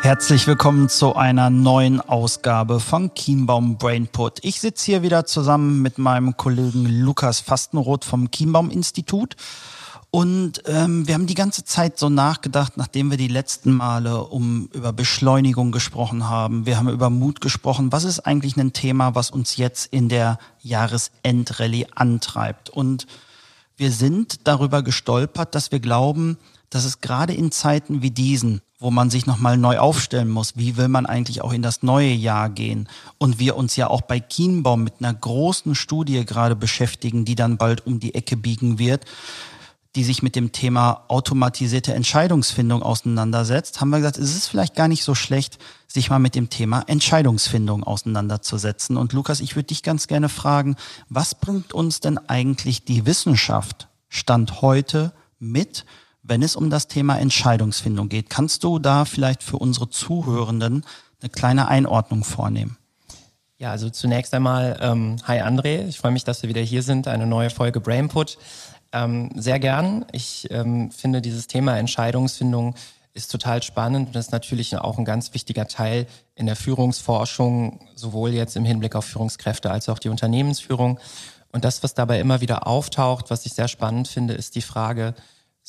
Herzlich willkommen zu einer neuen Ausgabe von Kienbaum Brainput. Ich sitze hier wieder zusammen mit meinem Kollegen Lukas Fastenroth vom Kienbaum Institut. Und ähm, wir haben die ganze Zeit so nachgedacht, nachdem wir die letzten Male um über Beschleunigung gesprochen haben. Wir haben über Mut gesprochen. Was ist eigentlich ein Thema, was uns jetzt in der Jahresendrallye antreibt? Und wir sind darüber gestolpert, dass wir glauben, dass es gerade in Zeiten wie diesen, wo man sich nochmal neu aufstellen muss, wie will man eigentlich auch in das neue Jahr gehen? Und wir uns ja auch bei Kienbaum mit einer großen Studie gerade beschäftigen, die dann bald um die Ecke biegen wird, die sich mit dem Thema automatisierte Entscheidungsfindung auseinandersetzt, haben wir gesagt, es ist vielleicht gar nicht so schlecht, sich mal mit dem Thema Entscheidungsfindung auseinanderzusetzen. Und Lukas, ich würde dich ganz gerne fragen, was bringt uns denn eigentlich die Wissenschaft Stand heute mit, wenn es um das Thema Entscheidungsfindung geht? Kannst du da vielleicht für unsere Zuhörenden eine kleine Einordnung vornehmen? Ja, also zunächst einmal, ähm, hi André, ich freue mich, dass wir wieder hier sind, eine neue Folge Brainput. Ähm, sehr gern. Ich ähm, finde dieses Thema Entscheidungsfindung ist total spannend und ist natürlich auch ein ganz wichtiger Teil in der Führungsforschung, sowohl jetzt im Hinblick auf Führungskräfte als auch die Unternehmensführung. Und das, was dabei immer wieder auftaucht, was ich sehr spannend finde, ist die Frage,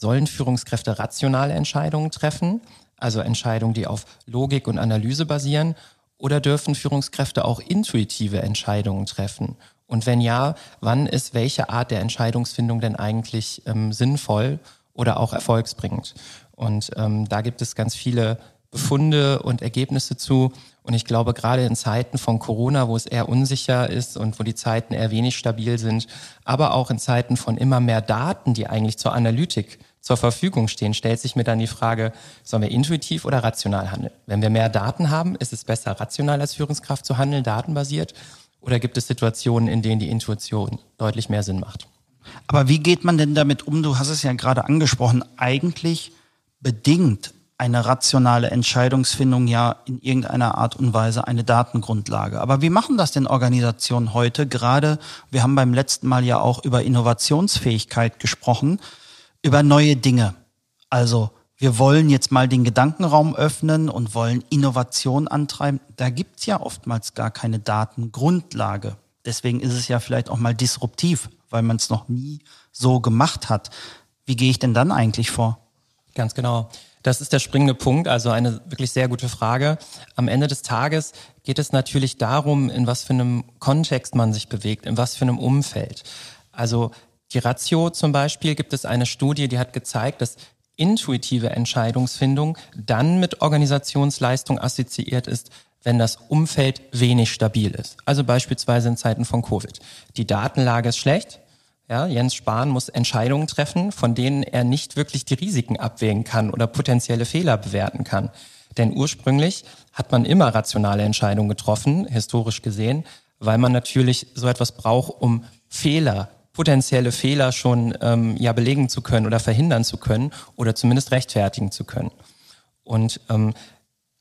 sollen Führungskräfte rationale Entscheidungen treffen, also Entscheidungen, die auf Logik und Analyse basieren, oder dürfen Führungskräfte auch intuitive Entscheidungen treffen? Und wenn ja, wann ist welche Art der Entscheidungsfindung denn eigentlich ähm, sinnvoll oder auch erfolgsbringend? Und ähm, da gibt es ganz viele Befunde und Ergebnisse zu. Und ich glaube, gerade in Zeiten von Corona, wo es eher unsicher ist und wo die Zeiten eher wenig stabil sind, aber auch in Zeiten von immer mehr Daten, die eigentlich zur Analytik zur Verfügung stehen, stellt sich mir dann die Frage, sollen wir intuitiv oder rational handeln? Wenn wir mehr Daten haben, ist es besser, rational als Führungskraft zu handeln, datenbasiert? Oder gibt es Situationen, in denen die Intuition deutlich mehr Sinn macht? Aber wie geht man denn damit um? Du hast es ja gerade angesprochen. Eigentlich bedingt eine rationale Entscheidungsfindung ja in irgendeiner Art und Weise eine Datengrundlage. Aber wie machen das denn Organisationen heute? Gerade, wir haben beim letzten Mal ja auch über Innovationsfähigkeit gesprochen, über neue Dinge. Also wir wollen jetzt mal den Gedankenraum öffnen und wollen Innovation antreiben. Da gibt's ja oftmals gar keine Datengrundlage. Deswegen ist es ja vielleicht auch mal disruptiv, weil man es noch nie so gemacht hat. Wie gehe ich denn dann eigentlich vor? Ganz genau. Das ist der springende Punkt, also eine wirklich sehr gute Frage. Am Ende des Tages geht es natürlich darum, in was für einem Kontext man sich bewegt, in was für einem Umfeld. Also die Ratio zum Beispiel gibt es eine Studie, die hat gezeigt, dass intuitive Entscheidungsfindung dann mit Organisationsleistung assoziiert ist, wenn das Umfeld wenig stabil ist. Also beispielsweise in Zeiten von Covid. Die Datenlage ist schlecht. Ja, Jens Spahn muss Entscheidungen treffen, von denen er nicht wirklich die Risiken abwägen kann oder potenzielle Fehler bewerten kann. Denn ursprünglich hat man immer rationale Entscheidungen getroffen, historisch gesehen, weil man natürlich so etwas braucht, um Fehler potenzielle Fehler schon ähm, ja belegen zu können oder verhindern zu können oder zumindest rechtfertigen zu können. Und ähm,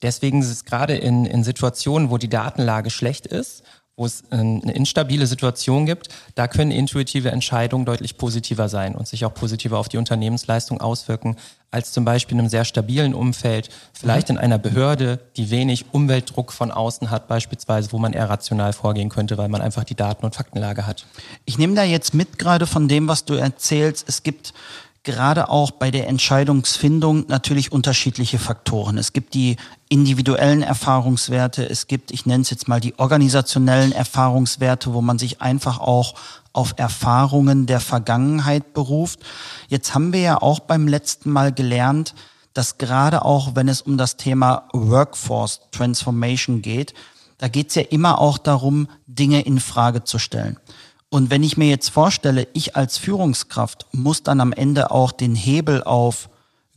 deswegen ist es gerade in, in Situationen, wo die Datenlage schlecht ist, wo es eine instabile Situation gibt, da können intuitive Entscheidungen deutlich positiver sein und sich auch positiver auf die Unternehmensleistung auswirken, als zum Beispiel in einem sehr stabilen Umfeld, vielleicht in einer Behörde, die wenig Umweltdruck von außen hat, beispielsweise, wo man eher rational vorgehen könnte, weil man einfach die Daten- und Faktenlage hat. Ich nehme da jetzt mit gerade von dem, was du erzählst. Es gibt gerade auch bei der Entscheidungsfindung natürlich unterschiedliche Faktoren. Es gibt die individuellen Erfahrungswerte, es gibt, ich nenne es jetzt mal die organisationellen Erfahrungswerte, wo man sich einfach auch auf Erfahrungen der Vergangenheit beruft. Jetzt haben wir ja auch beim letzten Mal gelernt, dass gerade auch, wenn es um das Thema Workforce Transformation geht, da geht es ja immer auch darum, Dinge in Frage zu stellen. Und wenn ich mir jetzt vorstelle, ich als Führungskraft muss dann am Ende auch den Hebel auf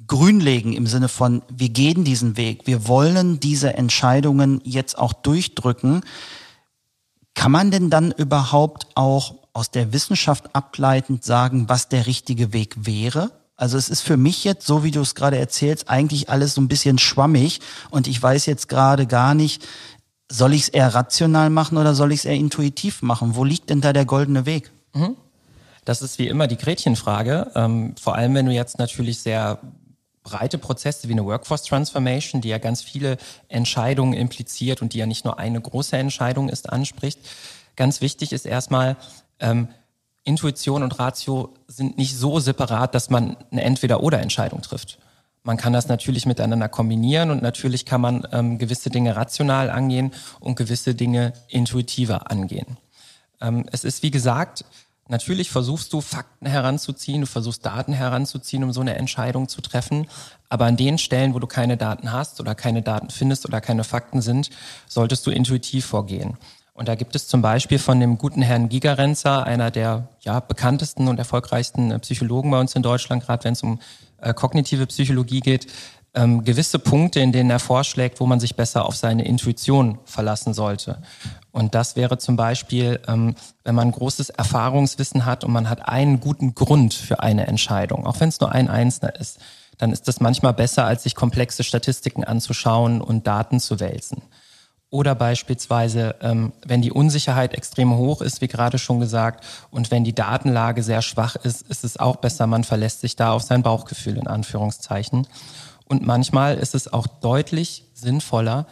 grünlegen im Sinne von, wir gehen diesen Weg, wir wollen diese Entscheidungen jetzt auch durchdrücken, kann man denn dann überhaupt auch aus der Wissenschaft ableitend sagen, was der richtige Weg wäre? Also es ist für mich jetzt, so wie du es gerade erzählst, eigentlich alles so ein bisschen schwammig und ich weiß jetzt gerade gar nicht, soll ich es eher rational machen oder soll ich es eher intuitiv machen? Wo liegt denn da der goldene Weg? Mhm. Das ist wie immer die Gretchenfrage. Ähm, vor allem, wenn du jetzt natürlich sehr breite Prozesse wie eine Workforce Transformation, die ja ganz viele Entscheidungen impliziert und die ja nicht nur eine große Entscheidung ist, anspricht. Ganz wichtig ist erstmal, ähm, Intuition und Ratio sind nicht so separat, dass man eine Entweder-oder-Entscheidung trifft. Man kann das natürlich miteinander kombinieren und natürlich kann man ähm, gewisse Dinge rational angehen und gewisse Dinge intuitiver angehen. Ähm, es ist, wie gesagt, natürlich versuchst du Fakten heranzuziehen, du versuchst Daten heranzuziehen, um so eine Entscheidung zu treffen. Aber an den Stellen, wo du keine Daten hast oder keine Daten findest oder keine Fakten sind, solltest du intuitiv vorgehen. Und da gibt es zum Beispiel von dem guten Herrn Gigerenzer, einer der ja, bekanntesten und erfolgreichsten Psychologen bei uns in Deutschland, gerade wenn es um äh, kognitive Psychologie geht, ähm, gewisse Punkte, in denen er vorschlägt, wo man sich besser auf seine Intuition verlassen sollte. Und das wäre zum Beispiel, ähm, wenn man großes Erfahrungswissen hat und man hat einen guten Grund für eine Entscheidung, auch wenn es nur ein einzelner ist, dann ist das manchmal besser, als sich komplexe Statistiken anzuschauen und Daten zu wälzen. Oder beispielsweise, ähm, wenn die Unsicherheit extrem hoch ist, wie gerade schon gesagt, und wenn die Datenlage sehr schwach ist, ist es auch besser, man verlässt sich da auf sein Bauchgefühl in Anführungszeichen. Und manchmal ist es auch deutlich sinnvoller,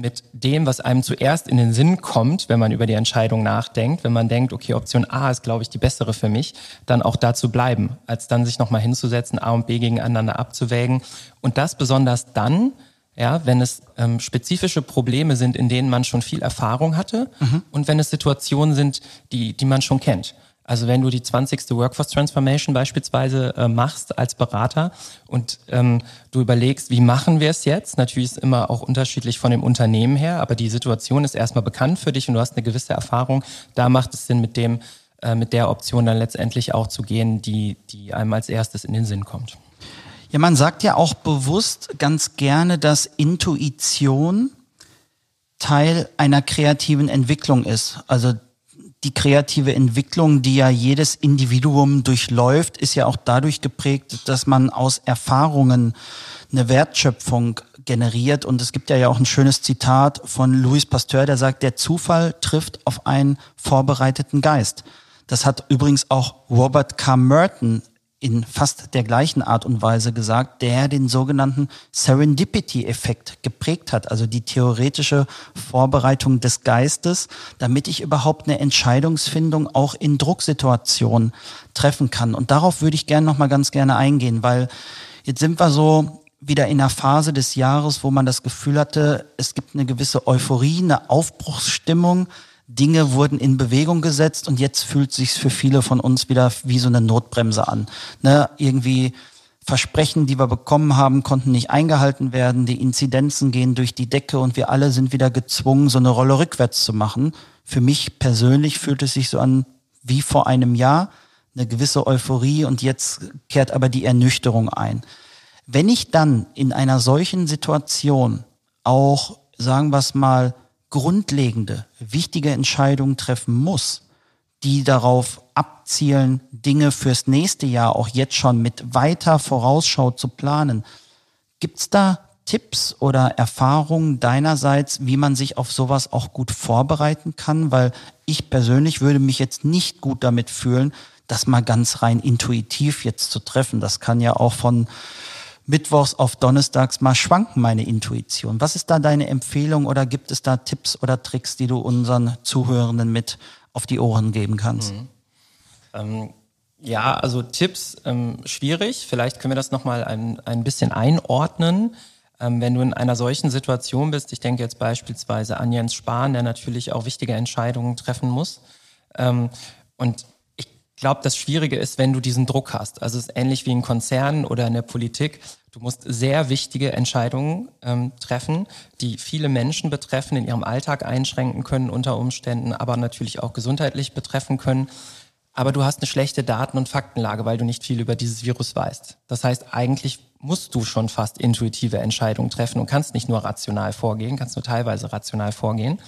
mit dem, was einem zuerst in den Sinn kommt, wenn man über die Entscheidung nachdenkt, wenn man denkt, okay, Option A ist, glaube ich, die bessere für mich, dann auch da zu bleiben, als dann sich nochmal hinzusetzen, A und B gegeneinander abzuwägen. Und das besonders dann, ja, wenn es ähm, spezifische Probleme sind, in denen man schon viel Erfahrung hatte mhm. und wenn es Situationen sind, die, die man schon kennt. Also wenn du die 20. Workforce Transformation beispielsweise äh, machst als Berater und ähm, du überlegst, wie machen wir es jetzt? Natürlich ist es immer auch unterschiedlich von dem Unternehmen her, aber die Situation ist erstmal bekannt für dich und du hast eine gewisse Erfahrung. Da macht es Sinn, mit dem, äh, mit der Option dann letztendlich auch zu gehen, die, die einem als erstes in den Sinn kommt. Ja, man sagt ja auch bewusst ganz gerne, dass Intuition Teil einer kreativen Entwicklung ist. Also die kreative Entwicklung, die ja jedes Individuum durchläuft, ist ja auch dadurch geprägt, dass man aus Erfahrungen eine Wertschöpfung generiert. Und es gibt ja auch ein schönes Zitat von Louis Pasteur, der sagt, der Zufall trifft auf einen vorbereiteten Geist. Das hat übrigens auch Robert K. Merton in fast der gleichen Art und Weise gesagt, der den sogenannten Serendipity-Effekt geprägt hat, also die theoretische Vorbereitung des Geistes, damit ich überhaupt eine Entscheidungsfindung auch in Drucksituationen treffen kann. Und darauf würde ich gerne noch mal ganz gerne eingehen, weil jetzt sind wir so wieder in einer Phase des Jahres, wo man das Gefühl hatte, es gibt eine gewisse Euphorie, eine Aufbruchsstimmung, Dinge wurden in Bewegung gesetzt und jetzt fühlt sich für viele von uns wieder wie so eine Notbremse an. Ne? Irgendwie Versprechen, die wir bekommen haben, konnten nicht eingehalten werden. Die Inzidenzen gehen durch die Decke und wir alle sind wieder gezwungen, so eine Rolle rückwärts zu machen. Für mich persönlich fühlt es sich so an wie vor einem Jahr, eine gewisse Euphorie und jetzt kehrt aber die Ernüchterung ein. Wenn ich dann in einer solchen Situation auch, sagen wir es mal, grundlegende, wichtige Entscheidungen treffen muss, die darauf abzielen, Dinge fürs nächste Jahr auch jetzt schon mit weiter Vorausschau zu planen. Gibt's da Tipps oder Erfahrungen deinerseits, wie man sich auf sowas auch gut vorbereiten kann? Weil ich persönlich würde mich jetzt nicht gut damit fühlen, das mal ganz rein intuitiv jetzt zu treffen. Das kann ja auch von mittwochs auf donnerstags mal schwanken, meine Intuition. Was ist da deine Empfehlung oder gibt es da Tipps oder Tricks, die du unseren Zuhörenden mit auf die Ohren geben kannst? Mhm. Ähm, ja, also Tipps ähm, schwierig. Vielleicht können wir das nochmal ein, ein bisschen einordnen. Ähm, wenn du in einer solchen Situation bist, ich denke jetzt beispielsweise an Jens Spahn, der natürlich auch wichtige Entscheidungen treffen muss. Ähm, und ich glaube, das Schwierige ist, wenn du diesen Druck hast. Also es ist ähnlich wie in Konzernen oder in der Politik. Du musst sehr wichtige Entscheidungen ähm, treffen, die viele Menschen betreffen, in ihrem Alltag einschränken können unter Umständen, aber natürlich auch gesundheitlich betreffen können. aber du hast eine schlechte Daten- und Faktenlage, weil du nicht viel über dieses Virus weißt. Das heißt, eigentlich musst du schon fast intuitive Entscheidungen treffen und kannst nicht nur rational vorgehen, kannst nur teilweise rational vorgehen.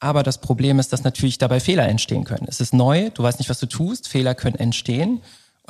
Aber das Problem ist, dass natürlich dabei Fehler entstehen können. Es ist neu, du weißt nicht, was du tust, Fehler können entstehen.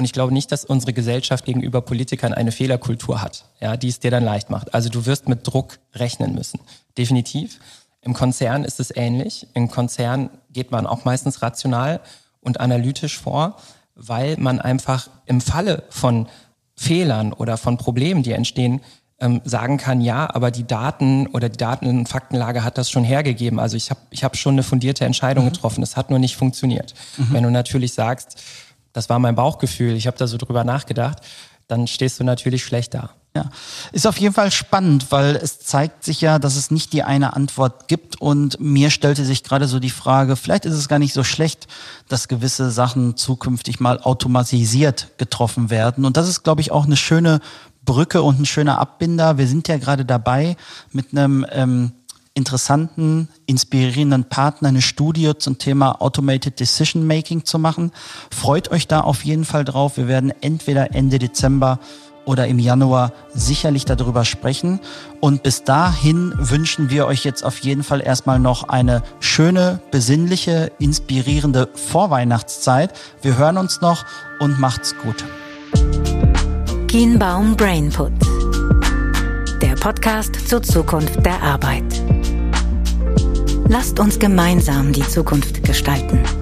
Und ich glaube nicht, dass unsere Gesellschaft gegenüber Politikern eine Fehlerkultur hat, ja, die es dir dann leicht macht. Also du wirst mit Druck rechnen müssen. Definitiv. Im Konzern ist es ähnlich. Im Konzern geht man auch meistens rational und analytisch vor, weil man einfach im Falle von Fehlern oder von Problemen, die entstehen, ähm, sagen kann, ja, aber die Daten oder die Daten- und Faktenlage hat das schon hergegeben. Also ich habe ich hab schon eine fundierte Entscheidung mhm. getroffen. Es hat nur nicht funktioniert. Mhm. Wenn du natürlich sagst, das war mein Bauchgefühl, ich habe da so drüber nachgedacht, dann stehst du natürlich schlecht da. Ja, ist auf jeden Fall spannend, weil es zeigt sich ja, dass es nicht die eine Antwort gibt. Und mir stellte sich gerade so die Frage, vielleicht ist es gar nicht so schlecht, dass gewisse Sachen zukünftig mal automatisiert getroffen werden. Und das ist, glaube ich, auch eine schöne Brücke und ein schöner Abbinder. Wir sind ja gerade dabei mit einem ähm, interessanten, inspirierenden Partner eine Studie zum Thema Automated Decision Making zu machen. Freut euch da auf jeden Fall drauf. Wir werden entweder Ende Dezember oder im Januar sicherlich darüber sprechen. Und bis dahin wünschen wir euch jetzt auf jeden Fall erstmal noch eine schöne, besinnliche, inspirierende Vorweihnachtszeit. Wir hören uns noch und macht's gut. Kienbaum Brainput. Der Podcast zur Zukunft der Arbeit. Lasst uns gemeinsam die Zukunft gestalten.